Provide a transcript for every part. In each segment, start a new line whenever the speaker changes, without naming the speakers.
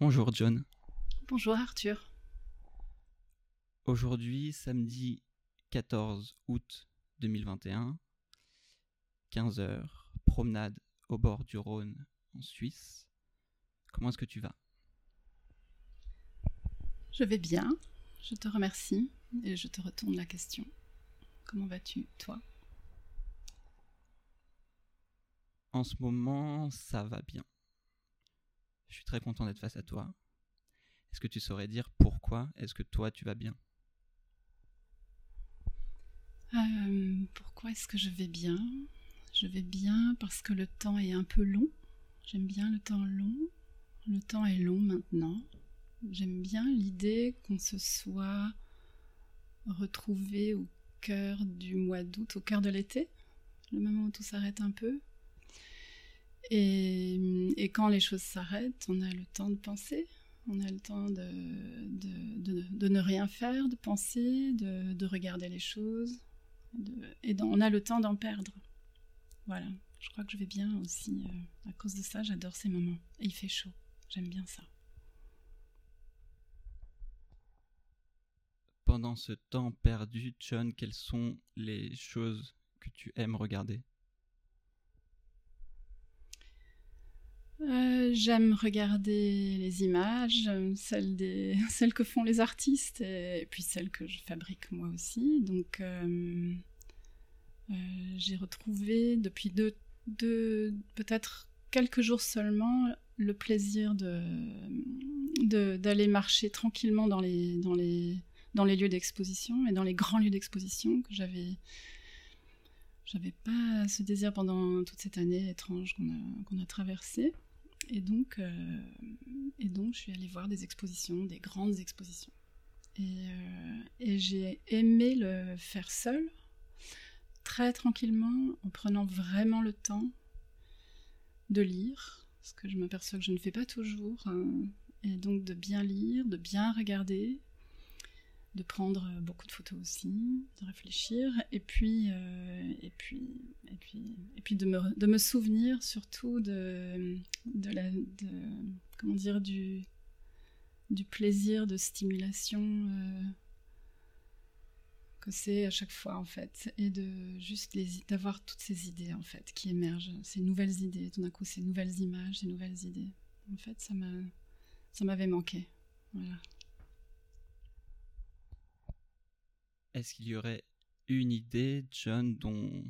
Bonjour John.
Bonjour Arthur.
Aujourd'hui, samedi 14 août 2021, 15h, promenade au bord du Rhône en Suisse. Comment est-ce que tu vas?
Je vais bien, je te remercie et je te retourne la question. Comment vas-tu, toi?
En ce moment, ça va bien. Je suis très content d'être face à toi. Est-ce que tu saurais dire pourquoi est-ce que toi tu vas bien?
Euh, Pourquoi est-ce que je vais bien? Je vais bien parce que le temps est un peu long. J'aime bien le temps long. Le temps est long maintenant. J'aime bien l'idée qu'on se soit retrouvé au cœur du mois d'août, au cœur de l'été, le moment où tout s'arrête un peu. Et, quand les choses s'arrêtent, on a le temps de penser, on a le temps de, de, ne rien faire, de penser, de, regarder les choses, et on a le temps d'en perdre. Voilà, je crois que je vais bien aussi. Euh, à cause de ça, j'adore ces moments. Et il fait chaud, j'aime bien ça.
Pendant ce temps perdu, John, quelles sont les choses que tu aimes regarder?
Euh, j'aime regarder les images, celles, des, celles que font les artistes et, puis celles que je fabrique moi aussi. Donc euh, euh, j'ai retrouvé depuis deux, deux peut-être quelques jours seulement le plaisir d'aller marcher tranquillement dans les, lieux d'exposition et dans les grands lieux d'exposition que j'avais pas ce désir pendant toute cette année étrange qu'on a traversée. Et donc, euh, et donc, je suis allée voir des expositions, des grandes expositions. Et, euh, j'ai aimé le faire seul, très tranquillement, en prenant vraiment le temps de lire, ce que je m'aperçois que je ne fais pas toujours, hein. et donc de bien lire, de bien regarder, de prendre euh, beaucoup de photos aussi, de réfléchir, et puis, euh, et puis, et puis, et puis de, me, de me souvenir surtout de, de la, de, comment dire, du, du plaisir de stimulation euh, que c'est à chaque fois en fait, et de juste d'avoir toutes ces idées en fait qui émergent, ces nouvelles idées, tout d'un coup ces nouvelles images, ces nouvelles idées. En fait, ça m'a, ça m'avait manqué. Voilà.
Est-ce qu'il y aurait une idée, John, dont,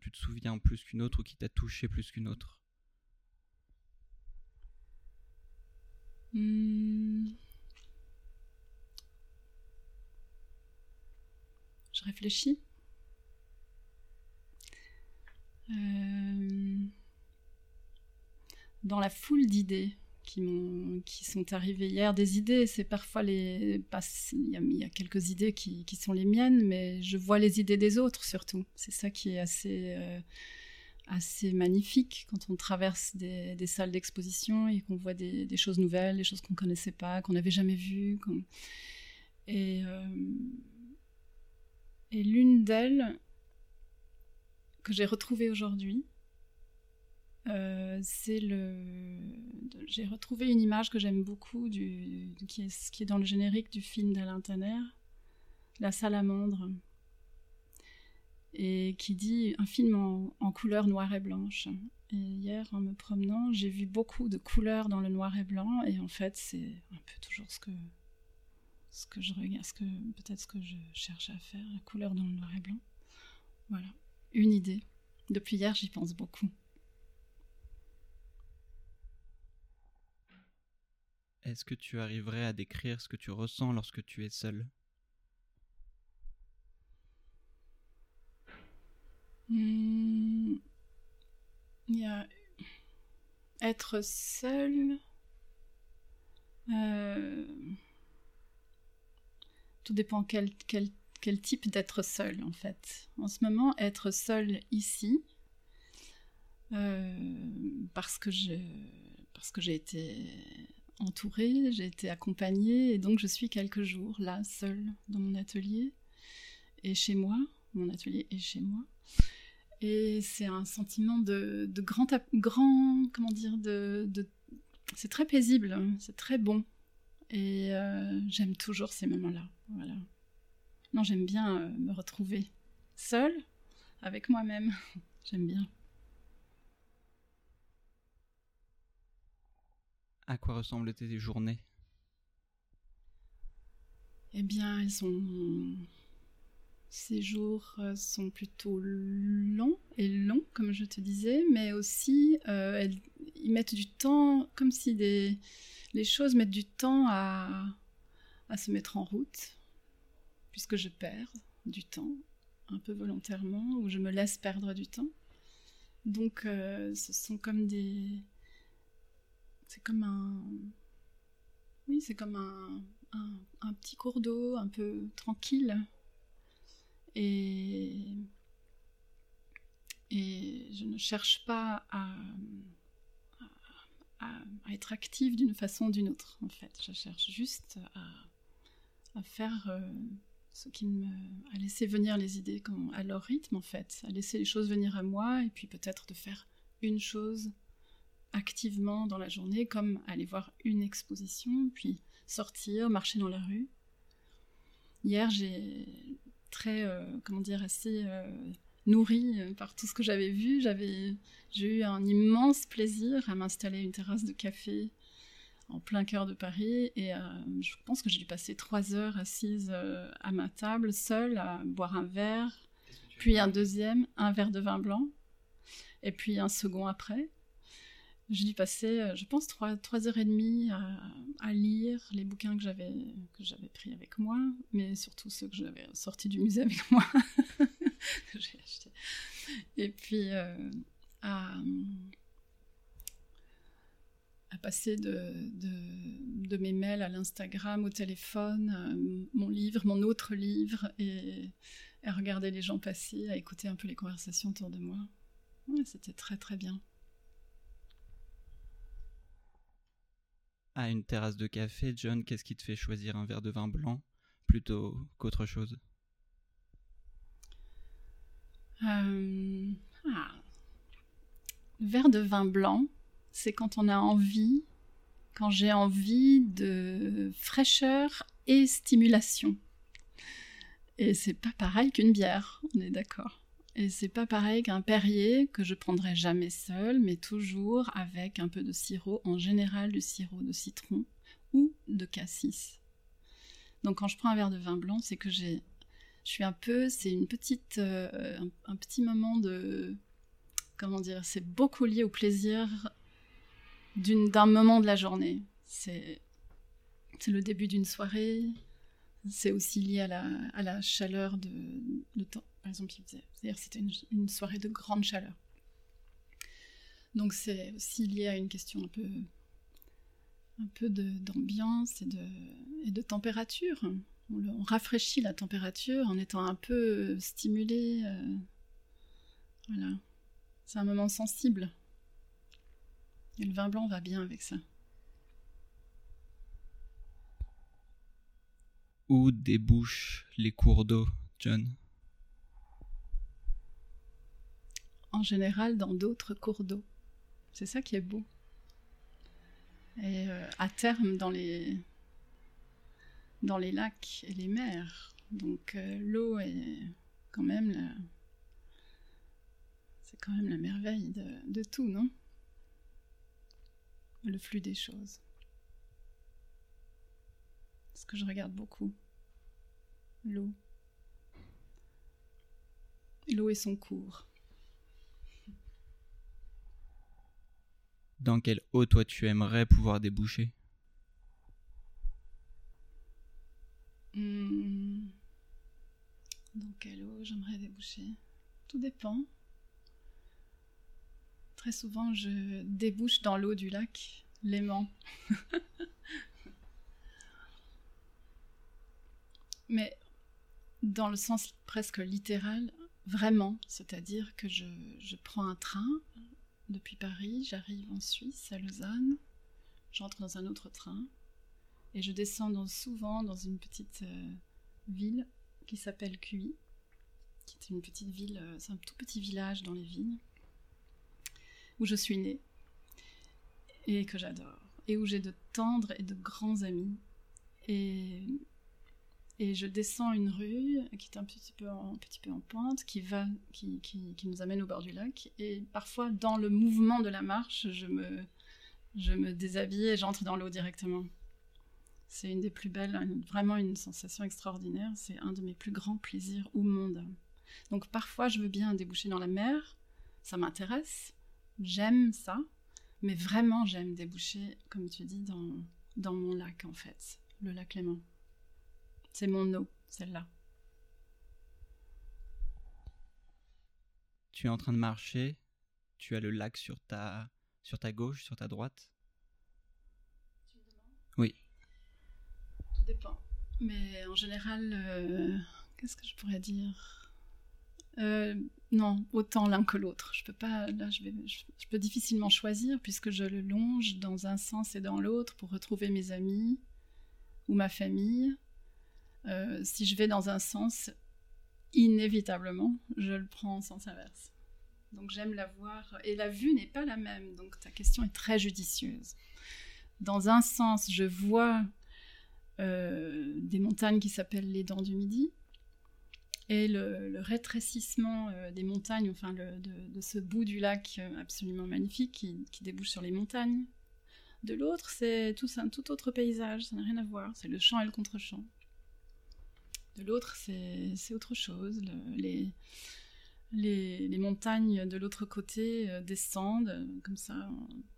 tu te souviens plus qu'une autre ou qui t'a touché plus qu'une autre?
Hmm. Je réfléchis. Euh, dans la foule d'idées qui, qui sont arrivées hier. Des idées, c'est parfois les. Il y, a quelques idées qui, qui, sont les miennes, mais je vois les idées des autres surtout. C'est ça qui est assez. Euh, assez magnifique quand on traverse des, salles d'exposition et qu'on voit des, choses nouvelles, des choses qu'on ne connaissait pas, qu'on n'avait jamais vues. Et, euh, et l'une d'elles, que j'ai retrouvée aujourd'hui, euh, c'est le. J'ai retrouvé une image que j'aime beaucoup, qui, est, dans le générique du film d'Alain Tanner, La salamandre, et qui dit un film en, couleur noire et blanche. Et hier, en me promenant, j'ai vu beaucoup de couleurs dans le noir et blanc, et en fait, c'est un peu toujours ce que ce que je regarde, ce que peut-être ce que je cherche à faire, la couleur dans le noir et blanc. Voilà, une idée. Depuis hier, j'y pense beaucoup.
Est-ce que tu arriverais à décrire ce que tu ressens lorsque tu es seul?
Hmm. Il y a être seul. Euh, tout dépend quel, type d'être seul en fait. En ce moment, être seul ici, euh, parce que parce que j'ai été entourée, j'ai été accompagnée et donc je suis quelques jours là, seule dans mon atelier et chez moi. Mon atelier est chez moi. Et c'est un sentiment de, grand, grand, comment dire, de, c'est très paisible, c'est très bon. Et euh, j'aime toujours ces moments-là. Voilà. Non, j'aime bien euh, me retrouver seule, avec moi-même. j'aime bien.
À quoi ressemblent tes journées?
Eh bien, elles sont. Ces jours euh, sont plutôt longs et longs, comme je te disais, mais aussi ils mettent du temps, comme si les choses mettent du temps à, se mettre en route, puisque je perds du temps, un peu volontairement, ou je me laisse perdre du temps. Donc, euh, ce sont comme des. C'est comme un. Oui, c'est comme un, petit cours d'eau un peu tranquille. Et. Et je ne cherche pas à à, être active d'une façon ou d'une autre, en fait. Je cherche juste à, faire euh, ce qui me. à laisser venir les idées à leur rythme, en fait, à laisser les choses venir à moi, et puis peut-être de faire une chose activement dans la journée, comme aller voir une exposition, puis sortir, marcher dans la rue. Hier, j'ai très, euh, comment dire, assez euh, nourrie euh, par tout ce que j'avais vu. J'avais, j'ai eu un immense plaisir à m'installer une terrasse de café en plein cœur de Paris et euh, je pense que j'ai dû passer trois heures assise à ma table, seule, à boire un verre, puis un deuxième, un verre de vin blanc, et puis un second après. J'ai dû passer, je pense, trois, heures et demie à, lire les bouquins que j'avais, que j'avais pris avec moi, mais surtout ceux que j'avais sortis du musée avec moi. que j'ai acheté. Et puis euh, à, passer de, mes mails à l'Instagram, au téléphone, euh, mon livre, mon autre livre, et à regarder les gens passer, à écouter un peu les conversations autour de moi. C'était très très bien.
À une terrasse de café, John, qu'est-ce qui te fait choisir un verre de vin blanc plutôt qu'autre chose?
Euh, ah. Verre de vin blanc, c'est quand on a envie, quand j'ai envie de fraîcheur et stimulation. Et c'est pas pareil qu'une bière, on est d'accord. Et c'est pas pareil qu'un Perrier que je prendrai jamais seul, mais toujours avec un peu de sirop, en général du sirop de citron ou de cassis. Donc quand je prends un verre de vin blanc, c'est que j'ai je suis un peu, c'est une petite, euh, un, petit moment de, comment dire, c'est beaucoup lié au plaisir d'un moment de la journée. C'est, c'est le début d'une soirée. C'est aussi lié à la, à la chaleur de le temps. Par exemple, c'est-à-dire c'était une, soirée de grande chaleur. Donc c'est aussi lié à une question un peu, d'ambiance et de, et de température on, rafraîchit la température en étant un peu stimulé. Euh, voilà. C'est un moment sensible. Et le vin blanc va bien avec ça.
Où débouchent les cours d'eau, John?
En général, dans d'autres cours d'eau. C'est ça qui est beau. Et euh, à terme, dans les, dans les lacs et les mers. Donc euh, l'eau est quand même la... c'est quand même la merveille de, tout, non? Le flux des choses. Ce que je regarde beaucoup. L'eau. L'eau et son cours.
Dans quelle eau toi tu aimerais pouvoir déboucher?
Hmm. Dans quelle eau j'aimerais déboucher? Tout dépend. Très souvent, je débouche dans l'eau du lac, l'aimant. Mais dans le sens presque littéral, vraiment, c'est-à-dire que je, je, prends un train depuis Paris, j'arrive en Suisse, à Lausanne, j'entre dans un autre train, et je descends souvent dans une petite euh, ville qui s'appelle Cuy, qui est une petite ville, euh, c'est un tout petit village dans les vignes, où je suis née et que j'adore. et où j'ai de tendres et de grands amis. Et, et je descends une rue qui est un petit peu en, pente, qui, va, qui, qui, nous amène au bord du lac. Et parfois, dans le mouvement de la marche, je me, je me déshabille et j'entre dans l'eau directement. C'est une des plus belles, vraiment une sensation extraordinaire. C'est un de mes plus grands plaisirs au monde. Donc parfois, je veux bien déboucher dans la mer, ça m'intéresse, j'aime ça, mais vraiment, j'aime déboucher, comme tu dis, dans, dans mon lac, en fait, le lac Léman. C'est mon eau, celle-là.
Tu es en train de marcher, tu as le lac sur ta, sur ta gauche, sur ta droite
Tu me demandes?
Oui.
Tout dépend. Mais en général, euh, qu'est-ce que je pourrais dire? Euh, non, autant l'un que l'autre. Je peux pas, là, je, vais, je, peux difficilement choisir puisque je le longe dans un sens et dans l'autre pour retrouver mes amis ou ma famille. Euh, si je vais dans un sens, inévitablement, je le prends en sens inverse. Donc j'aime la voir. Et la vue n'est pas la même, donc ta question est très judicieuse. Dans un sens, je vois euh, des montagnes qui s'appellent les Dents du Midi, et le, rétrécissement euh, des montagnes, enfin de, ce bout du lac absolument magnifique qui, débouche sur les montagnes. De l'autre, c'est tout un tout autre paysage, ça n'a rien à voir, c'est le champ et le contre-champ. De l'autre, c'est autre chose. les, montagnes de l'autre côté euh, descendent comme ça,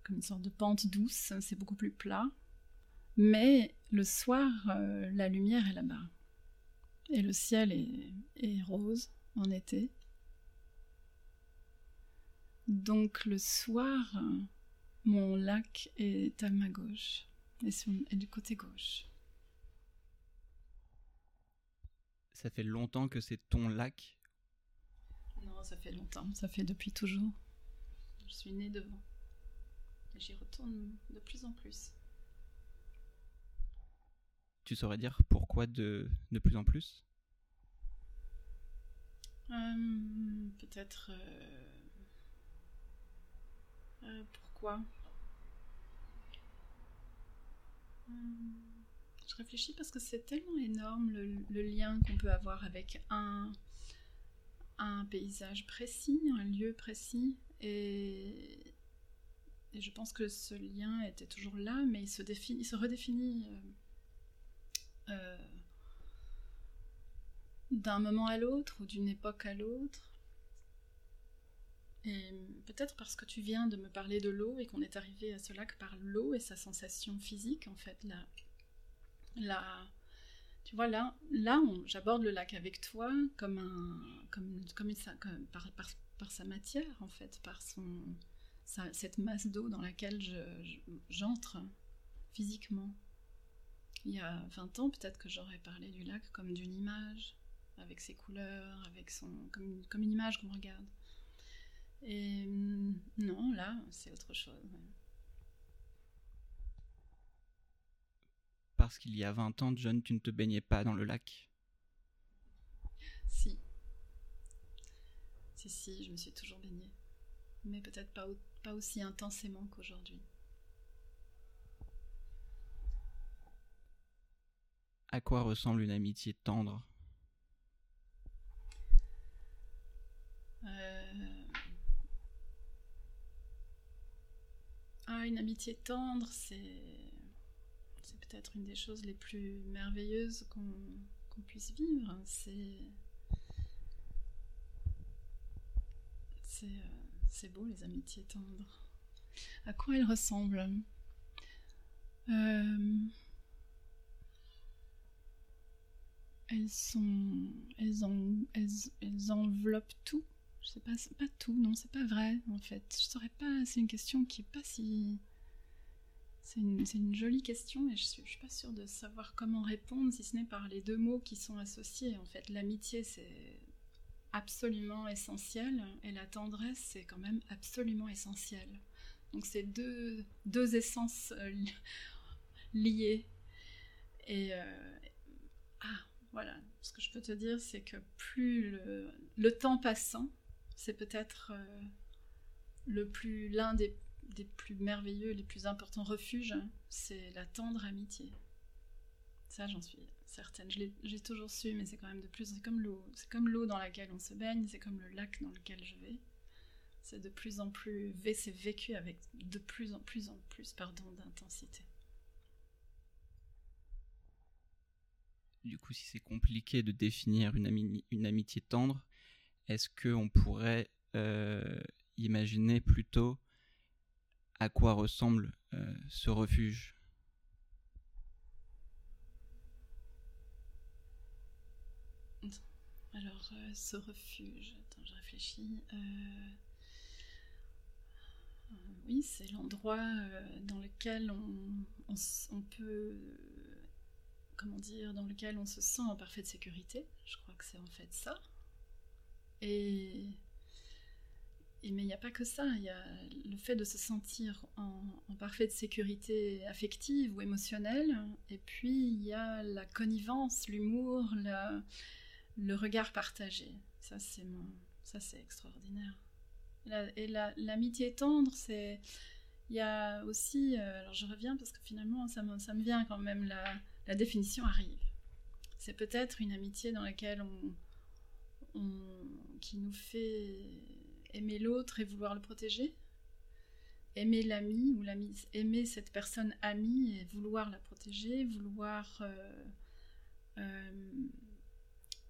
comme une sorte de pente douce, c'est beaucoup plus plat. Mais le soir, la lumière est là-bas. Et le ciel est, rose en été. Donc le soir, mon lac est à ma gauche et, du côté gauche.
Ça fait longtemps que c'est ton lac
Non, ça fait longtemps, ça fait depuis toujours. Je suis née devant. Et j'y retourne de plus en plus.
Tu saurais dire pourquoi de, de plus en plus?
Euh, Peut-être. Euh, euh, pourquoi? Je réfléchis parce que c'est tellement énorme le, lien qu'on peut avoir avec un, un paysage précis, un lieu précis. Et, je pense que ce lien était toujours là, mais il se, définit, il se redéfinit euh, d'un moment à l'autre ou d'une époque à l'autre. Et peut-être parce que tu viens de me parler de l'eau et qu'on est arrivé à ce lac par l'eau et sa sensation physique, en fait, là, là tu vois, là, là j'aborde le lac avec toi comme un, comme, comme, comme par, sa matière, en fait, par son, cette masse d'eau dans laquelle j'entre physiquement il y a 20 ans, peut-être que j'aurais parlé du lac comme d'une image, avec ses couleurs, avec son, comme, comme une image qu'on regarde. Et mm, non, là, c'est autre chose.
Parce qu'il y a 20 ans, John, tu ne te baignais pas dans le lac?
Si. Si, si, je me suis toujours baignée. Mais peut-être pas, pas aussi intensément qu'aujourd'hui.
À quoi ressemble une amitié tendre?
Euh, ah, Une amitié tendre, c'est peut-être une des choses les plus merveilleuses qu'on puisse vivre. C'est c'est beau les amitiés tendres. À quoi elles ressemblent? Euh, elles sont, elles, elles, enveloppent tout. Je sais pas, pas tout, non, c'est pas vrai en fait. Je saurais pas. C'est une question qui est pas si. C'est une, jolie question et je je suis pas sûre de savoir comment répondre si ce n'est par les deux mots qui sont associés. En fait, l'amitié c'est absolument essentiel et la tendresse c'est quand même absolument essentiel. Donc c'est deux, deux essences euh, liées. Et euh, ah, voilà, ce que je peux te dire, c'est que plus le, temps passant, c'est peut-être euh, le plus l'un des des plus merveilleux, les plus importants refuges, c'est la tendre amitié. Ça, j'en suis certaine. J'ai toujours su, mais c'est quand même de plus. C'est comme l'eau. C'est comme l'eau dans laquelle on se baigne, c'est comme le lac dans lequel je vais. C'est de plus en plus. Vécu avec de plus en plus en plus, pardon, d'intensité.
Du coup, si c'est compliqué de définir une, une amitié tendre, est-ce qu'on pourrait euh, imaginer plutôt à quoi ressemble euh, ce refuge
Alors, euh, ce refuge, attends, je réfléchis. oui, c'est l'endroit dans lequel on, on, peut, comment dire, dans lequel on se sent en parfaite sécurité. Je crois que c'est en fait ça. Et, mais il n'y a pas que ça, il y a le fait de se sentir en, parfaite sécurité affective ou émotionnelle, et puis il y a la connivence, l'humour, le regard partagé. Ça, c'est ça c'est extraordinaire. et l'amitié tendre, c'est, il y a aussi, euh, alors je reviens parce que finalement ça me, ça me vient quand même, la définition arrive. C'est peut-être une amitié dans laquelle on, qui nous fait aimer l'autre et vouloir le protéger, aimer l'ami ou l'ami, aimer cette personne amie et vouloir la protéger, vouloir, euh, euh,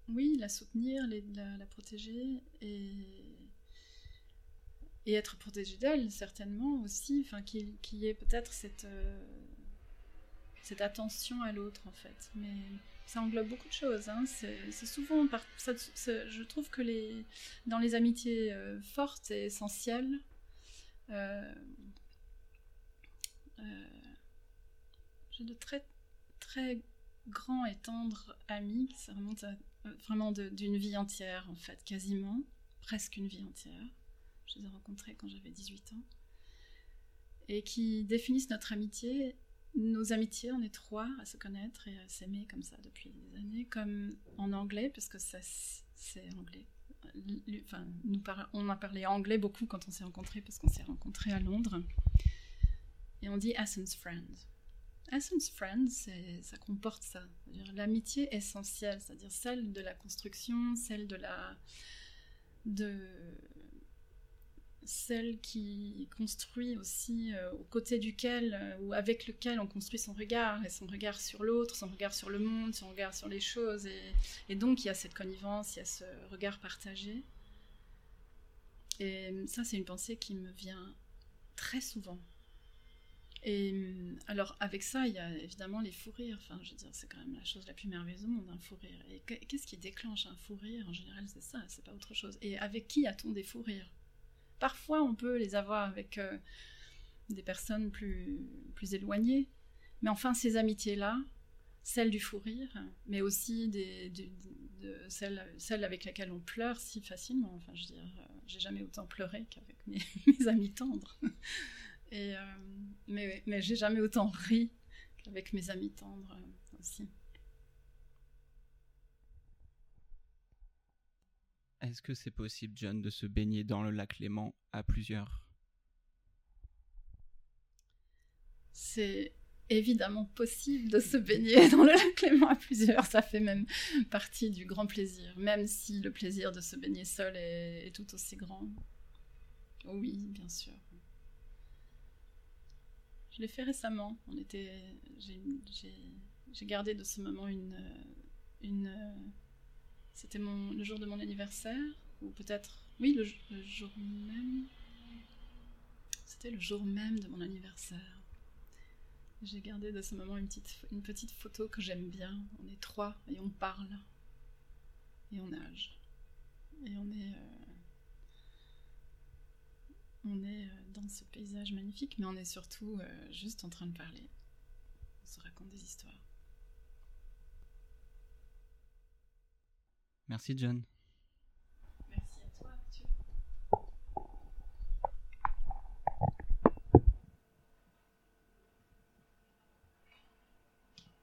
oui, la soutenir, la, protéger et, et être protégé d'elle certainement aussi, enfin qu'il y ait peut-être cette euh, cette attention à l'autre en fait, mais ça englobe beaucoup de choses. Hein. C'est souvent, je trouve que les, dans les amitiés euh, fortes et essentielles, euh, euh, j'ai de très très grands et tendres amis qui remontent vraiment d'une vie entière en fait, quasiment, presque une vie entière. Je les ai rencontrés quand j'avais 18 ans et qui définissent notre amitié nos amitiés, on est trois à se connaître et à s'aimer comme ça depuis des années, comme en anglais, parce que ça, c'est anglais. Enfin, on a parlé anglais beaucoup quand on s'est rencontrés, parce qu'on s'est rencontrés à Londres. Et on dit Essence Friend. Essence Friend, ça comporte ça, l'amitié essentielle, c'est-à-dire celle de la construction, celle de la. de celle qui construit aussi euh, aux côtés duquel euh, ou avec lequel on construit son regard et son regard sur l'autre, son regard sur le monde, son regard sur les choses et, donc il y a cette connivence, il y a ce regard partagé. Et ça c'est une pensée qui me vient très souvent. Et alors avec ça il y a évidemment les fous rires. Enfin je veux dire c'est quand même la chose la plus merveilleuse au monde un fou rire. Et qu'est-ce qui déclenche un fou rire? En général c'est ça, c'est pas autre chose. Et avec qui a-t-on des fous rires? Parfois, on peut les avoir avec euh, des personnes plus, plus éloignées. Mais enfin, ces amitiés-là, celles du fou rire, mais aussi des, de, celles, avec lesquelles on pleure si facilement. Enfin, je veux dire, euh, j'ai jamais autant pleuré qu'avec mes, amis tendres. Et, euh, mais mais j'ai jamais autant ri qu'avec mes amis tendres aussi.
Est-ce que c'est possible, John, de se baigner dans le lac Léman à plusieurs?
C'est évidemment possible de se baigner dans le lac Léman à plusieurs. Ça fait même partie du grand plaisir, même si le plaisir de se baigner seul est, tout aussi grand. Oui, bien sûr. Je l'ai fait récemment. On était, j'ai gardé de ce moment une, une c'était le jour de mon anniversaire, ou peut-être, oui, le, jour même. C'était le jour même de mon anniversaire. J'ai gardé de ce moment une petite, une petite photo que j'aime bien. On est trois et on parle. Et on nage. Et on est. Euh, on est euh, dans ce paysage magnifique, mais on est surtout euh, juste en train de parler. On se raconte des histoires.
Merci John.